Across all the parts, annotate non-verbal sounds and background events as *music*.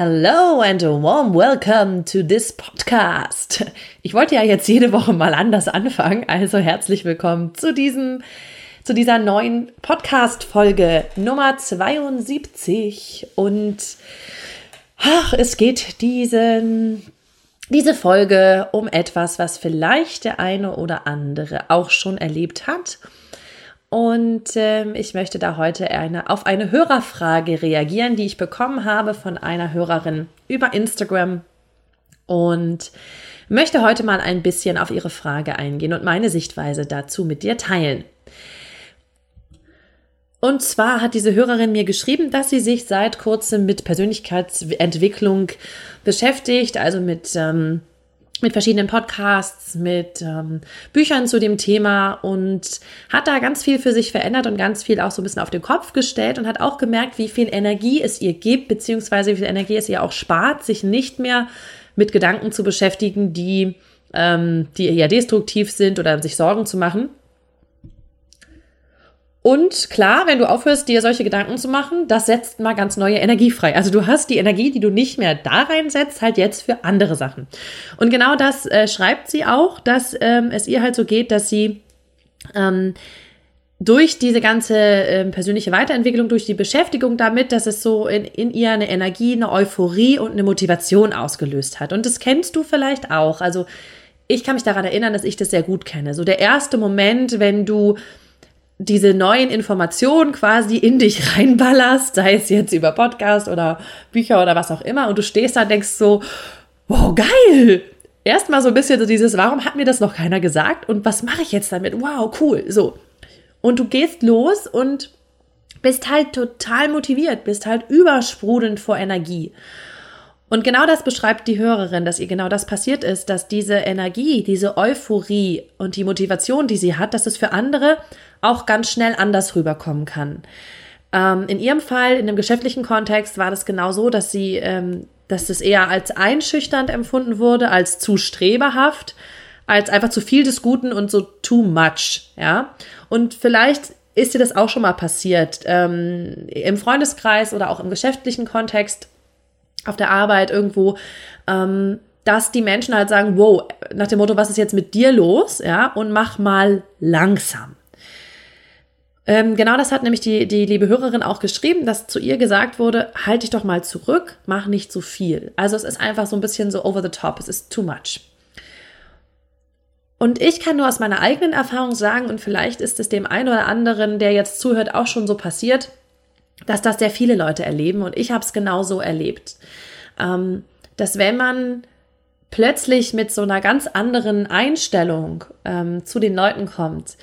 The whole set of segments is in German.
Hello and a warm welcome to this podcast. Ich wollte ja jetzt jede Woche mal anders anfangen, also herzlich willkommen zu diesem zu dieser neuen Podcast Folge Nummer 72 und ach, es geht diesen diese Folge um etwas, was vielleicht der eine oder andere auch schon erlebt hat und ähm, ich möchte da heute eine, auf eine Hörerfrage reagieren, die ich bekommen habe von einer Hörerin über Instagram. Und möchte heute mal ein bisschen auf ihre Frage eingehen und meine Sichtweise dazu mit dir teilen. Und zwar hat diese Hörerin mir geschrieben, dass sie sich seit kurzem mit Persönlichkeitsentwicklung beschäftigt, also mit ähm, mit verschiedenen Podcasts, mit ähm, Büchern zu dem Thema und hat da ganz viel für sich verändert und ganz viel auch so ein bisschen auf den Kopf gestellt und hat auch gemerkt, wie viel Energie es ihr gibt, beziehungsweise wie viel Energie es ihr auch spart, sich nicht mehr mit Gedanken zu beschäftigen, die, ähm, die eher destruktiv sind oder sich Sorgen zu machen, und klar, wenn du aufhörst, dir solche Gedanken zu machen, das setzt mal ganz neue Energie frei. Also du hast die Energie, die du nicht mehr da reinsetzt, halt jetzt für andere Sachen. Und genau das äh, schreibt sie auch, dass ähm, es ihr halt so geht, dass sie ähm, durch diese ganze äh, persönliche Weiterentwicklung, durch die Beschäftigung damit, dass es so in, in ihr eine Energie, eine Euphorie und eine Motivation ausgelöst hat. Und das kennst du vielleicht auch. Also ich kann mich daran erinnern, dass ich das sehr gut kenne. So der erste Moment, wenn du diese neuen Informationen quasi in dich *laughs* reinballerst, sei es jetzt über Podcast oder Bücher oder was auch immer, und du stehst da und denkst so, wow, geil! Erstmal so ein bisschen so dieses, warum hat mir das noch keiner gesagt und was mache ich jetzt damit? Wow, cool, so. Und du gehst los und bist halt total motiviert, bist halt übersprudelnd vor Energie. Und genau das beschreibt die Hörerin, dass ihr genau das passiert ist, dass diese Energie, diese Euphorie und die Motivation, die sie hat, dass es für andere auch ganz schnell anders rüberkommen kann. Ähm, in ihrem Fall, in dem geschäftlichen Kontext, war das genau so, dass sie, ähm, dass das eher als einschüchternd empfunden wurde, als zu streberhaft, als einfach zu viel des Guten und so too much, ja. Und vielleicht ist dir das auch schon mal passiert, ähm, im Freundeskreis oder auch im geschäftlichen Kontext auf der Arbeit irgendwo, ähm, dass die Menschen halt sagen, wow, nach dem Motto, was ist jetzt mit dir los? Ja, und mach mal langsam. Ähm, genau das hat nämlich die, die liebe Hörerin auch geschrieben, dass zu ihr gesagt wurde, halt dich doch mal zurück, mach nicht zu viel. Also es ist einfach so ein bisschen so over the top, es ist too much. Und ich kann nur aus meiner eigenen Erfahrung sagen, und vielleicht ist es dem einen oder anderen, der jetzt zuhört, auch schon so passiert, dass das sehr viele Leute erleben und ich habe es genauso erlebt. Ähm, dass wenn man plötzlich mit so einer ganz anderen Einstellung ähm, zu den Leuten kommt,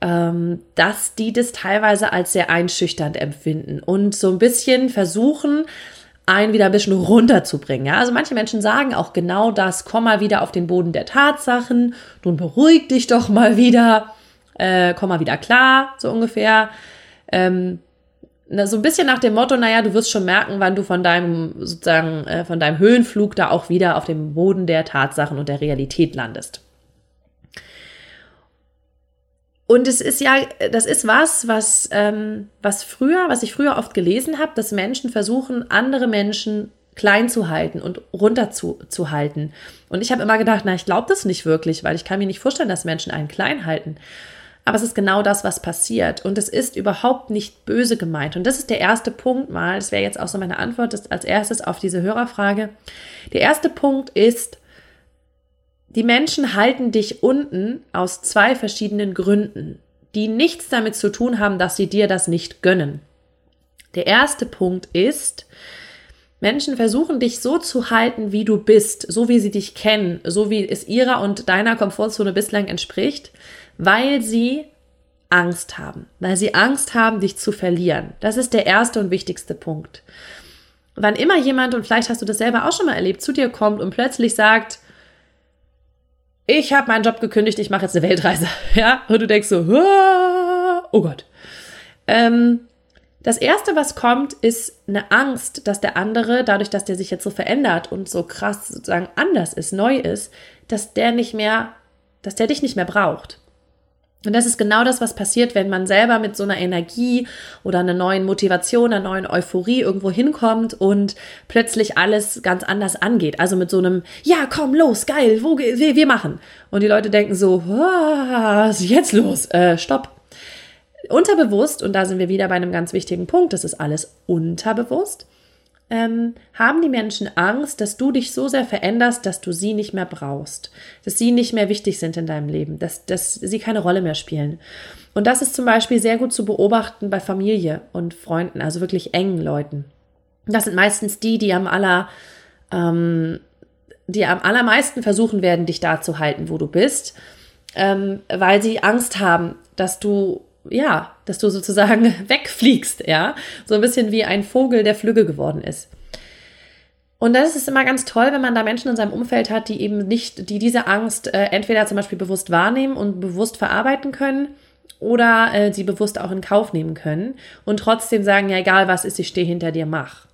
dass die das teilweise als sehr einschüchternd empfinden und so ein bisschen versuchen, einen wieder ein bisschen runterzubringen. Ja? Also manche Menschen sagen auch genau das, komm mal wieder auf den Boden der Tatsachen, nun beruhig dich doch mal wieder, äh, komm mal wieder klar, so ungefähr. Ähm, so ein bisschen nach dem Motto, naja, du wirst schon merken, wann du von deinem, sozusagen, äh, von deinem Höhenflug da auch wieder auf dem Boden der Tatsachen und der Realität landest. Und es ist ja, das ist was, was, ähm, was früher, was ich früher oft gelesen habe, dass Menschen versuchen, andere Menschen klein zu halten und runter zu, zu halten. Und ich habe immer gedacht, na, ich glaube das nicht wirklich, weil ich kann mir nicht vorstellen, dass Menschen einen klein halten. Aber es ist genau das, was passiert. Und es ist überhaupt nicht böse gemeint. Und das ist der erste Punkt mal. Das wäre jetzt auch so meine Antwort als erstes auf diese Hörerfrage. Der erste Punkt ist, die Menschen halten dich unten aus zwei verschiedenen Gründen, die nichts damit zu tun haben, dass sie dir das nicht gönnen. Der erste Punkt ist, Menschen versuchen dich so zu halten, wie du bist, so wie sie dich kennen, so wie es ihrer und deiner Komfortzone bislang entspricht, weil sie Angst haben, weil sie Angst haben, dich zu verlieren. Das ist der erste und wichtigste Punkt. Wann immer jemand, und vielleicht hast du das selber auch schon mal erlebt, zu dir kommt und plötzlich sagt, ich habe meinen Job gekündigt, ich mache jetzt eine Weltreise. *laughs* Ja, und du denkst so, oh Gott. Ähm, das erste, was kommt, ist eine Angst, dass der andere, dadurch, dass der sich jetzt so verändert und so krass sozusagen anders ist, neu ist, dass der nicht mehr, dass der dich nicht mehr braucht. Und das ist genau das, was passiert, wenn man selber mit so einer Energie oder einer neuen Motivation, einer neuen Euphorie irgendwo hinkommt und plötzlich alles ganz anders angeht. Also mit so einem, ja, komm, los, geil, wo, wir, wir machen. Und die Leute denken so, was ist jetzt los? Äh, stopp. Unterbewusst, und da sind wir wieder bei einem ganz wichtigen Punkt, das ist alles unterbewusst, ähm, haben die Menschen Angst, dass du dich so sehr veränderst, dass du sie nicht mehr brauchst, dass sie nicht mehr wichtig sind in deinem Leben, dass, dass sie keine Rolle mehr spielen. Und das ist zum Beispiel sehr gut zu beobachten bei Familie und Freunden, also wirklich engen Leuten. Das sind meistens die, die am aller, ähm, die am allermeisten versuchen werden, dich da zu halten, wo du bist, ähm, weil sie Angst haben, dass du ja, dass du sozusagen *laughs* wegfliegst, ja, so ein bisschen wie ein Vogel, der Flügge geworden ist. Und das ist immer ganz toll, wenn man da Menschen in seinem Umfeld hat, die eben nicht, die diese Angst äh, entweder zum Beispiel bewusst wahrnehmen und bewusst verarbeiten können oder äh, sie bewusst auch in Kauf nehmen können und trotzdem sagen, ja, egal was ist, ich stehe hinter dir, mach.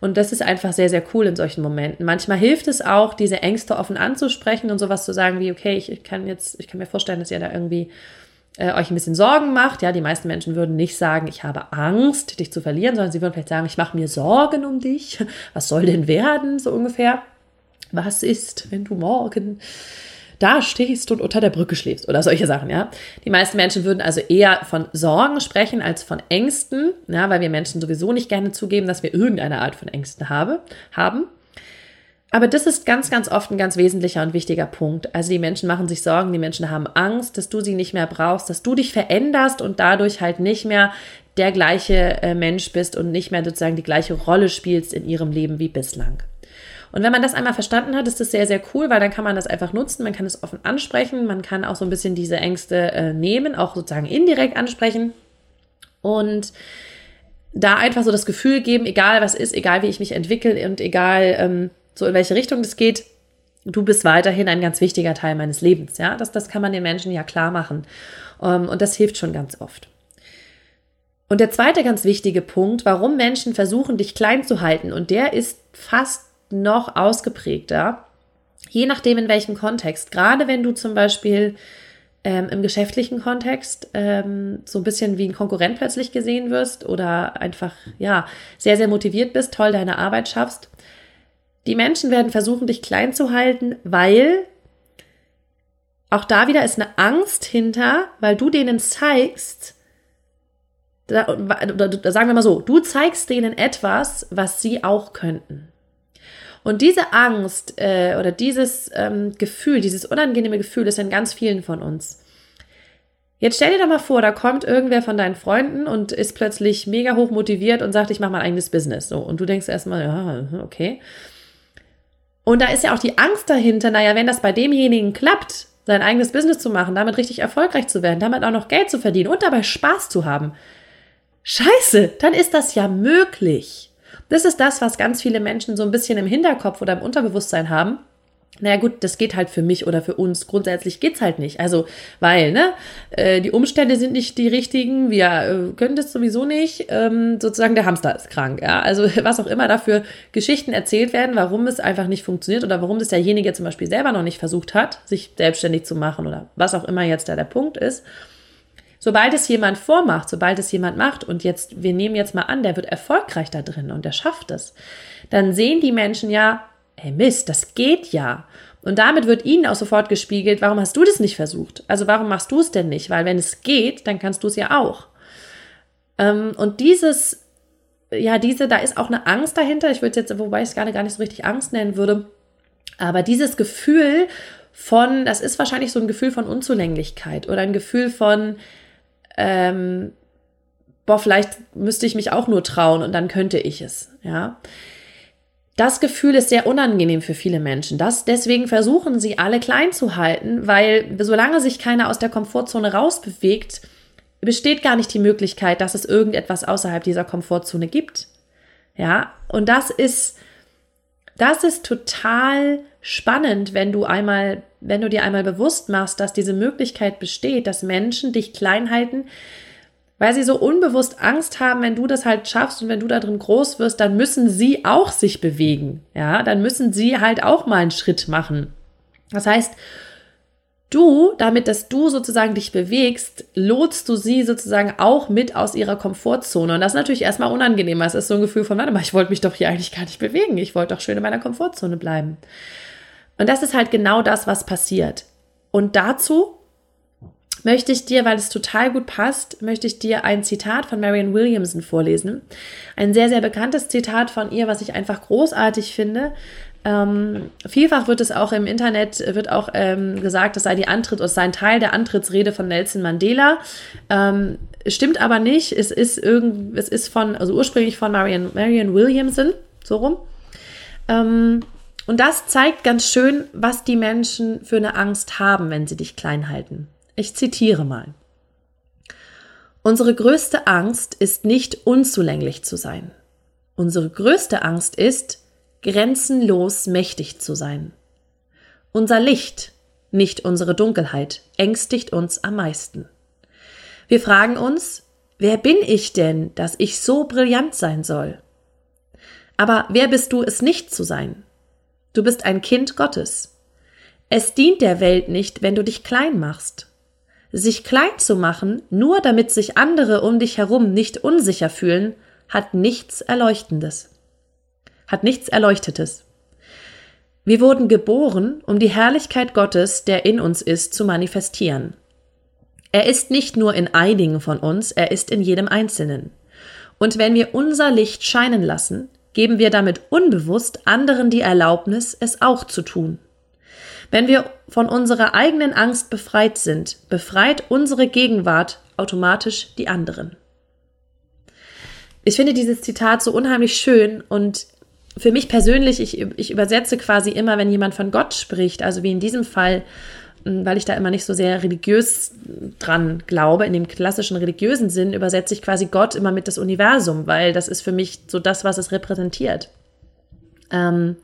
Und das ist einfach sehr, sehr cool in solchen Momenten. Manchmal hilft es auch, diese Ängste offen anzusprechen und sowas zu sagen wie, okay, ich, ich kann jetzt, ich kann mir vorstellen, dass ihr da irgendwie äh, euch ein bisschen Sorgen macht. Ja, die meisten Menschen würden nicht sagen, ich habe Angst, dich zu verlieren, sondern sie würden vielleicht sagen, ich mache mir Sorgen um dich. *laughs* Was soll denn werden, so ungefähr? Was ist, wenn du morgen da stehst und unter der Brücke schläfst oder solche Sachen, ja. Die meisten Menschen würden also eher von Sorgen sprechen als von Ängsten, ja, weil wir Menschen sowieso nicht gerne zugeben, dass wir irgendeine Art von Ängsten habe, haben. Aber das ist ganz, ganz oft ein ganz wesentlicher und wichtiger Punkt. Also die Menschen machen sich Sorgen, die Menschen haben Angst, dass du sie nicht mehr brauchst, dass du dich veränderst und dadurch halt nicht mehr der gleiche äh, Mensch bist und nicht mehr sozusagen die gleiche Rolle spielst in ihrem Leben wie bislang. Und wenn man das einmal verstanden hat, ist das sehr, sehr cool, weil dann kann man das einfach nutzen, man kann es offen ansprechen, man kann auch so ein bisschen diese Ängste äh, nehmen, auch sozusagen indirekt ansprechen und da einfach so das Gefühl geben, egal was ist, egal wie ich mich entwickle und egal, ähm, so in welche Richtung das geht, du bist weiterhin ein ganz wichtiger Teil meines Lebens. Ja, das, das kann man den Menschen ja klar machen. Ähm, und das hilft schon ganz oft. Und der zweite ganz wichtige Punkt, warum Menschen versuchen, dich klein zu halten, und der ist fast noch ausgeprägter, je nachdem in welchem Kontext. Gerade wenn du zum Beispiel ähm, im geschäftlichen Kontext ähm, so ein bisschen wie ein Konkurrent plötzlich gesehen wirst oder einfach ja sehr sehr motiviert bist, toll deine Arbeit schaffst, die Menschen werden versuchen, dich klein zu halten, weil auch da wieder ist eine Angst hinter, weil du denen zeigst, da, sagen wir mal so, du zeigst denen etwas, was sie auch könnten. Und diese Angst äh, oder dieses ähm, Gefühl, dieses unangenehme Gefühl ist in ganz vielen von uns. Jetzt stell dir doch mal vor, da kommt irgendwer von deinen Freunden und ist plötzlich mega hoch motiviert und sagt, ich mache mein eigenes Business. So, und du denkst erstmal, ja, okay. Und da ist ja auch die Angst dahinter, naja, wenn das bei demjenigen klappt, sein eigenes Business zu machen, damit richtig erfolgreich zu werden, damit auch noch Geld zu verdienen und dabei Spaß zu haben. Scheiße, dann ist das ja möglich. Das ist das, was ganz viele Menschen so ein bisschen im Hinterkopf oder im Unterbewusstsein haben naja gut, das geht halt für mich oder für uns. Grundsätzlich geht's halt nicht. Also, weil, ne, äh, die Umstände sind nicht die richtigen, wir äh, können das sowieso nicht. Ähm, sozusagen der Hamster ist krank, ja. Also *laughs* was auch immer dafür Geschichten erzählt werden, warum es einfach nicht funktioniert oder warum das derjenige zum Beispiel selber noch nicht versucht hat, sich selbstständig zu machen oder was auch immer jetzt da der Punkt ist. Sobald es jemand vormacht, sobald es jemand macht und jetzt, wir nehmen jetzt mal an, der wird erfolgreich da drin und der schafft es, dann sehen die Menschen ja, hey Mist, das geht ja. Und damit wird ihnen auch sofort gespiegelt, warum hast du das nicht versucht? Also warum machst du es denn nicht? Weil wenn es geht, dann kannst du es ja auch. Ähm, und dieses, ja, diese, da ist auch eine Angst dahinter. Ich würde jetzt, wobei ich es gerade gar nicht so richtig Angst nennen würde, aber dieses Gefühl von, das ist wahrscheinlich so ein Gefühl von Unzulänglichkeit oder ein Gefühl von, ähm, boah, vielleicht müsste ich mich auch nur trauen und dann könnte ich es, ja. Das Gefühl ist sehr unangenehm für viele Menschen. Das, deswegen versuchen sie alle klein zu halten, weil solange sich keiner aus der Komfortzone rausbewegt, besteht gar nicht die Möglichkeit, dass es irgendetwas außerhalb dieser Komfortzone gibt. Ja, und das ist, das ist total spannend, wenn du einmal wenn du dir einmal bewusst machst, dass diese Möglichkeit besteht, dass Menschen dich klein halten, weil sie so unbewusst Angst haben, wenn du das halt schaffst und wenn du da drin groß wirst, dann müssen sie auch sich bewegen. Ja, dann müssen sie halt auch mal einen Schritt machen. Das heißt, du, damit dass du sozusagen dich bewegst, lotst du sie sozusagen auch mit aus ihrer Komfortzone. Und das ist natürlich erstmal unangenehm. Es ist so ein Gefühl von, warte mal, ich wollte mich doch hier eigentlich gar nicht bewegen. Ich wollte doch schön in meiner Komfortzone bleiben. Und das ist halt genau das, was passiert. Und dazu möchte ich dir, weil es total gut passt, möchte ich dir ein Zitat von Marianne Williamson vorlesen. Ein sehr, sehr bekanntes Zitat von ihr, was ich einfach großartig finde. Ähm, vielfach wird es auch im Internet wird auch ähm, gesagt, es sei die Antritt, es sei ein Teil der Antrittsrede von Nelson Mandela. Ähm, stimmt aber nicht. Es ist irgend, es ist von, also ursprünglich von Marianne, Marianne Williamson, so rum. Ähm, und das zeigt ganz schön, was die Menschen für eine Angst haben, wenn sie dich klein halten. Ich zitiere mal. Unsere größte Angst ist nicht unzulänglich zu sein. Unsere größte Angst ist, grenzenlos mächtig zu sein. Unser Licht, nicht unsere Dunkelheit, ängstigt uns am meisten. Wir fragen uns, wer bin ich denn, dass ich so brillant sein soll? Aber wer bist du es nicht zu sein? Du bist ein Kind Gottes. Es dient der Welt nicht, wenn du dich klein machst. Sich klein zu machen, nur damit sich andere um dich herum nicht unsicher fühlen, hat nichts Erleuchtendes. Hat nichts Erleuchtetes. Wir wurden geboren, um die Herrlichkeit Gottes, der in uns ist, zu manifestieren. Er ist nicht nur in einigen von uns, er ist in jedem Einzelnen. Und wenn wir unser Licht scheinen lassen, geben wir damit unbewusst anderen die Erlaubnis, es auch zu tun. Wenn wir von unserer eigenen Angst befreit sind, befreit unsere Gegenwart automatisch die anderen. Ich finde dieses Zitat so unheimlich schön und für mich persönlich, ich, ich übersetze quasi immer, wenn jemand von Gott spricht, also wie in diesem Fall weil ich da immer nicht so sehr religiös dran glaube, in dem klassischen religiösen Sinn übersetze ich quasi Gott immer mit das Universum, weil das ist für mich so das, was es repräsentiert. Ähm,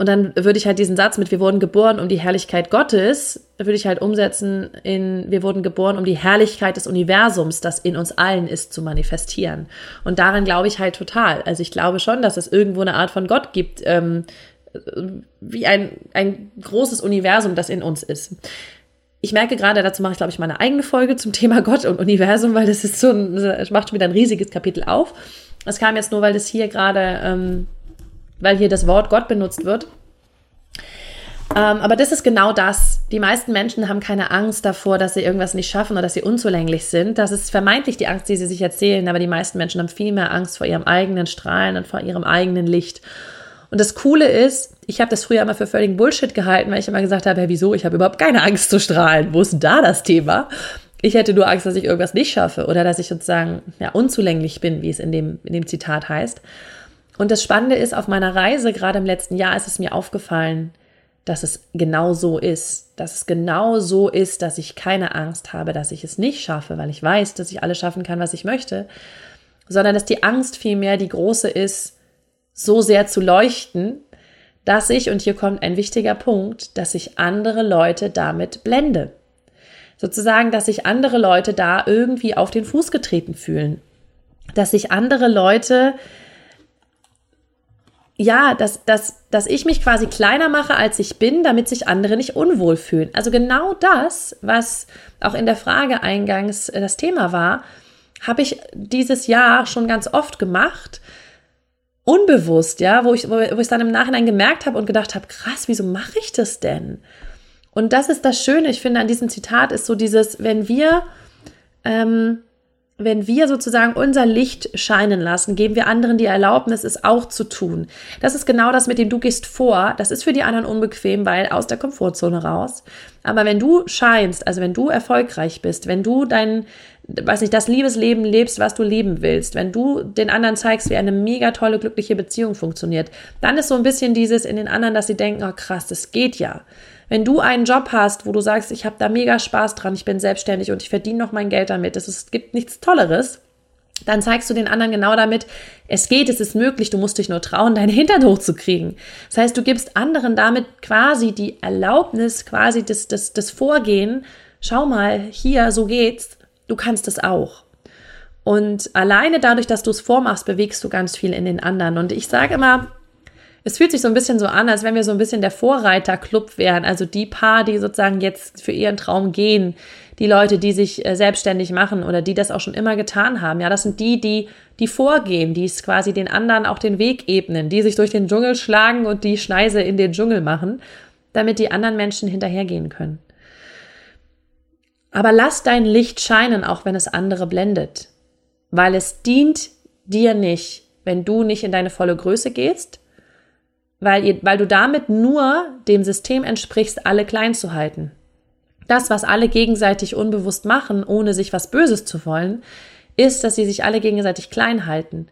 und dann würde ich halt diesen Satz mit wir wurden geboren um die Herrlichkeit Gottes, würde ich halt umsetzen in wir wurden geboren um die Herrlichkeit des Universums, das in uns allen ist, zu manifestieren. Und daran glaube ich halt total. Also ich glaube schon, dass es irgendwo eine Art von Gott gibt, ähm, wie ein, ein großes Universum, das in uns ist. Ich merke gerade, dazu mache ich, glaube ich, meine eigene Folge zum Thema Gott und Universum, weil das ist so ein, das macht schon wieder ein riesiges Kapitel auf. Das kam jetzt nur, weil das hier gerade, ähm, weil hier das Wort Gott benutzt wird. Ähm, aber das ist genau das. Die meisten Menschen haben keine Angst davor, dass sie irgendwas nicht schaffen oder dass sie unzulänglich sind. Das ist vermeintlich die Angst, die sie sich erzählen, aber die meisten Menschen haben viel mehr Angst vor ihrem eigenen Strahlen und vor ihrem eigenen Licht. Und das Coole ist, ich habe das früher immer für völligen Bullshit gehalten, weil ich immer gesagt habe, ja, wieso? Ich habe überhaupt keine Angst zu strahlen. Wo ist da das Thema? Ich hätte nur Angst, dass ich irgendwas nicht schaffe oder dass ich sozusagen ja, unzulänglich bin, wie es in dem, in dem Zitat heißt. Und das Spannende ist, auf meiner Reise, gerade im letzten Jahr, ist es mir aufgefallen, dass es genau so ist. Dass es genau so ist, dass ich keine Angst habe, dass ich es nicht schaffe, weil ich weiß, dass ich alles schaffen kann, was ich möchte, sondern dass die Angst vielmehr die große ist, so sehr zu leuchten, dass ich, und hier kommt ein wichtiger Punkt, dass ich andere Leute damit blende. Sozusagen, dass sich andere Leute da irgendwie auf den Fuß getreten fühlen. Dass sich andere Leute, ja, dass, dass, dass ich mich quasi kleiner mache, als ich bin, damit sich andere nicht unwohl fühlen. Also genau das, was auch in der Frage eingangs das Thema war, habe ich dieses Jahr schon ganz oft gemacht, unbewusst, ja, wo ich, wo, ich dann im Nachhinein gemerkt habe und gedacht habe, krass, wieso mache ich das denn? Und das ist das Schöne, ich finde, an diesem Zitat ist so dieses, wenn wir, ähm, wenn wir sozusagen unser Licht scheinen lassen, geben wir anderen die Erlaubnis, es auch zu tun. Das ist genau das, mit dem du gehst vor. Das ist für die anderen unbequem, weil aus der Komfortzone raus. Aber wenn du scheinst, also wenn du erfolgreich bist, wenn du dein, weiß nicht, das Liebesleben lebst, was du leben willst, wenn du den anderen zeigst, wie eine mega tolle, glückliche Beziehung funktioniert, dann ist so ein bisschen dieses in den anderen, dass sie denken, oh krass, das geht ja. Wenn du einen Job hast, wo du sagst, ich habe da mega Spaß dran, ich bin selbstständig und ich verdiene noch mein Geld damit, es gibt nichts Tolleres, dann zeigst du den anderen genau damit, es geht, es ist möglich, du musst dich nur trauen, deinen Hintern hochzukriegen. Das heißt, du gibst anderen damit quasi die Erlaubnis, quasi das, das, das Vorgehen, schau mal, hier, so geht's, du kannst es auch. Und alleine dadurch, dass du es vormachst, bewegst du ganz viel in den anderen. Und ich sage immer, es fühlt sich so ein bisschen so an, als wenn wir so ein bisschen der Vorreiterclub wären. Also die Paar, die sozusagen jetzt für ihren Traum gehen, die Leute, die sich äh, selbstständig machen oder die das auch schon immer getan haben. Ja, das sind die, die, die vorgehen, die es quasi den anderen auch den Weg ebnen, die sich durch den Dschungel schlagen und die Schneise in den Dschungel machen, damit die anderen Menschen hinterhergehen können. Aber lass dein Licht scheinen, auch wenn es andere blendet, weil es dient dir nicht, wenn du nicht in deine volle Größe gehst weil, ihr, weil du damit nur dem System entsprichst, alle klein zu halten. Das, was alle gegenseitig unbewusst machen, ohne sich was Böses zu wollen, ist, dass sie sich alle gegenseitig klein halten.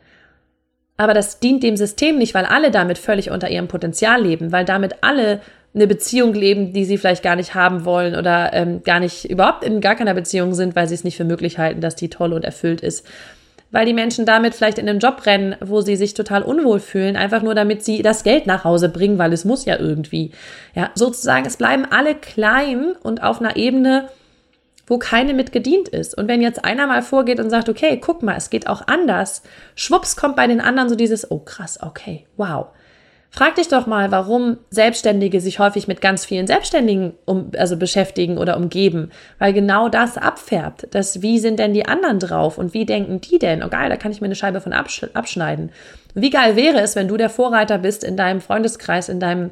Aber das dient dem System nicht, weil alle damit völlig unter ihrem Potenzial leben, weil damit alle eine Beziehung leben, die sie vielleicht gar nicht haben wollen oder ähm, gar nicht überhaupt in gar keiner Beziehung sind, weil sie es nicht für möglich halten, dass die toll und erfüllt ist weil die Menschen damit vielleicht in einen Job rennen, wo sie sich total unwohl fühlen, einfach nur damit sie das Geld nach Hause bringen, weil es muss ja irgendwie. Ja, sozusagen, es bleiben alle klein und auf einer Ebene, wo keine mit gedient ist. Und wenn jetzt einer mal vorgeht und sagt, okay, guck mal, es geht auch anders, schwupps kommt bei den anderen so dieses, oh krass, okay, wow. Frag dich doch mal, warum Selbstständige sich häufig mit ganz vielen Selbstständigen um, also beschäftigen oder umgeben, weil genau das abfärbt. Das, wie sind denn die anderen drauf und wie denken die denn? Oh geil, da kann ich mir eine Scheibe von absch abschneiden. Wie geil wäre es, wenn du der Vorreiter bist in deinem Freundeskreis, in deinem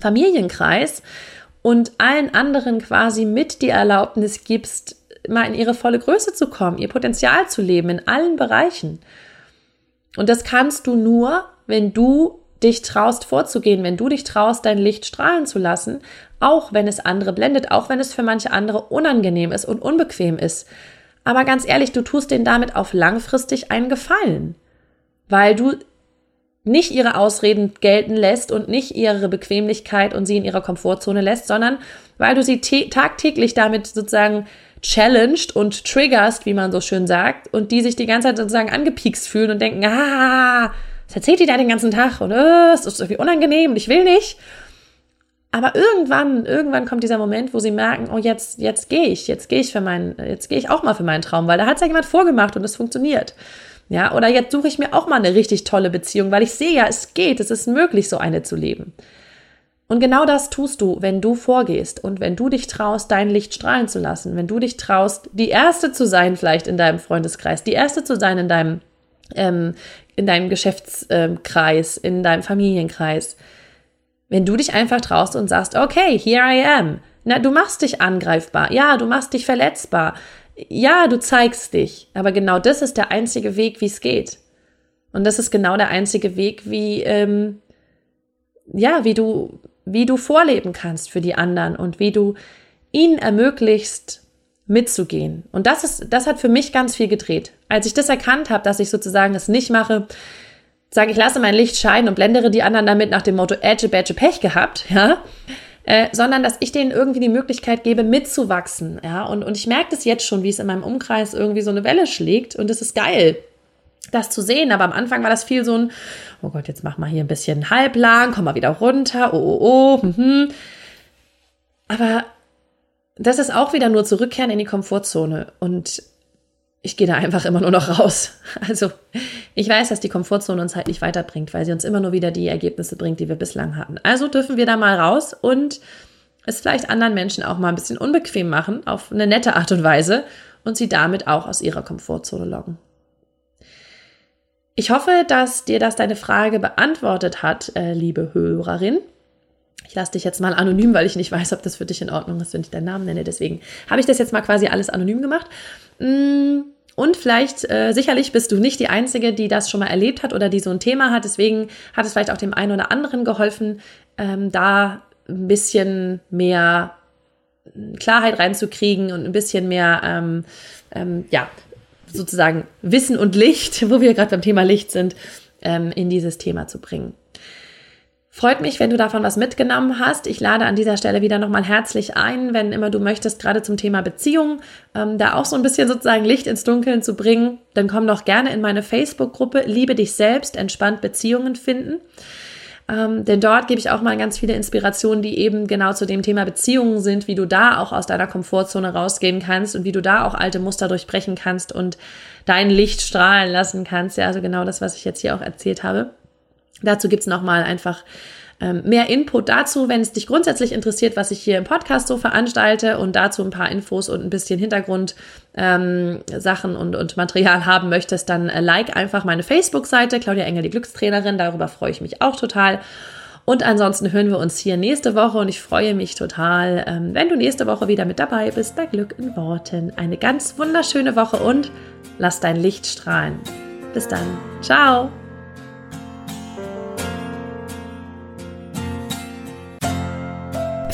Familienkreis und allen anderen quasi mit die Erlaubnis gibst, mal in ihre volle Größe zu kommen, ihr Potenzial zu leben in allen Bereichen. Und das kannst du nur, wenn du dich traust vorzugehen, wenn du dich traust, dein Licht strahlen zu lassen, auch wenn es andere blendet, auch wenn es für manche andere unangenehm ist und unbequem ist. Aber ganz ehrlich, du tust denen damit auf langfristig einen Gefallen, weil du nicht ihre Ausreden gelten lässt und nicht ihre Bequemlichkeit und sie in ihrer Komfortzone lässt, sondern weil du sie tagtäglich damit sozusagen challenged und triggerst, wie man so schön sagt, und die sich die ganze Zeit sozusagen angepiekst fühlen und denken, ah, was erzählt die da den ganzen Tag und äh, es ist irgendwie unangenehm und ich will nicht. Aber irgendwann, irgendwann kommt dieser Moment, wo sie merken, oh, jetzt, jetzt gehe ich, jetzt gehe ich für meinen, jetzt gehe ich auch mal für meinen Traum, weil da hat es ja jemand vorgemacht und es funktioniert. Ja, oder jetzt suche ich mir auch mal eine richtig tolle Beziehung, weil ich sehe ja, es geht, es ist möglich, so eine zu leben. Und genau das tust du, wenn du vorgehst und wenn du dich traust, dein Licht strahlen zu lassen, wenn du dich traust, die Erste zu sein, vielleicht in deinem Freundeskreis, die Erste zu sein in deinem ähm, in deinem Geschäftskreis, in deinem Familienkreis. Wenn du dich einfach traust und sagst, okay, here I am. Na, du machst dich angreifbar. Ja, du machst dich verletzbar. Ja, du zeigst dich. Aber genau das ist der einzige Weg, wie es geht. Und das ist genau der einzige Weg, wie, ähm, ja, wie du, wie du vorleben kannst für die anderen und wie du ihnen ermöglicht, mitzugehen. Und das ist, das hat für mich ganz viel gedreht. Als ich das erkannt habe, dass ich sozusagen es nicht mache, sage ich lasse mein Licht scheinen und blendere die anderen damit nach dem Motto Edge, Badge, Pech gehabt, ja, äh, sondern dass ich denen irgendwie die Möglichkeit gebe, mitzuwachsen, ja, und, und ich merke das jetzt schon, wie es in meinem Umkreis irgendwie so eine Welle schlägt und es ist geil, das zu sehen, aber am Anfang war das viel so ein, oh Gott, jetzt mach mal hier ein bisschen halblang, komm mal wieder runter, oh, oh, oh, mhm. aber das ist auch wieder nur zurückkehren in die Komfortzone und ich gehe da einfach immer nur noch raus. *laughs* Also ich weiß, dass die Komfortzone uns halt nicht weiterbringt, weil sie uns immer nur wieder die Ergebnisse bringt, die wir bislang hatten. Also dürfen wir da mal raus und es vielleicht anderen Menschen auch mal ein bisschen unbequem machen, auf eine nette Art und Weise und sie damit auch aus ihrer Komfortzone locken. Ich hoffe, dass dir das deine Frage beantwortet hat, äh, liebe Hörerin. Ich lasse dich jetzt mal anonym, weil ich nicht weiß, ob das für dich in Ordnung ist, wenn ich deinen Namen nenne. Deswegen habe ich das jetzt mal quasi alles anonym gemacht. Mm, und vielleicht, äh, sicherlich bist du nicht die Einzige, die das schon mal erlebt hat oder die so ein Thema hat. Deswegen hat es vielleicht auch dem einen oder anderen geholfen, ähm, da ein bisschen mehr Klarheit reinzukriegen und ein bisschen mehr, ähm, ähm, ja, sozusagen Wissen und Licht, *laughs* wo wir gerade beim Thema Licht sind, ähm, in dieses Thema zu bringen. Freut mich, wenn du davon was mitgenommen hast. Ich lade an dieser Stelle wieder nochmal herzlich ein, wenn immer du möchtest, gerade zum Thema Beziehung, ähm, da auch so ein bisschen sozusagen Licht ins Dunkeln zu bringen, dann komm doch gerne in meine Facebook-Gruppe Liebe dich selbst, entspannt Beziehungen finden. Ähm, denn dort gebe ich auch mal ganz viele Inspirationen, die eben genau zu dem Thema Beziehungen sind, wie du da auch aus deiner Komfortzone rausgehen kannst und wie du da auch alte Muster durchbrechen kannst und dein Licht strahlen lassen kannst. Ja, also genau das, was ich jetzt hier auch erzählt habe. Dazu gibt's nochmal einfach ähm, mehr Input dazu, wenn es dich grundsätzlich interessiert, was ich hier im Podcast so veranstalte und dazu ein paar Infos und ein bisschen Hintergrund ähm, und, und Material haben möchtest, dann äh, like einfach meine Facebook-Seite, Claudia Engel, die Glückstrainerin, darüber freue ich mich auch total. Und ansonsten hören wir uns hier nächste Woche und ich freue mich total, ähm, wenn du nächste Woche wieder mit dabei bist bei Glück in Worten. Eine ganz wunderschöne Woche und lass dein Licht strahlen. Bis dann. Ciao.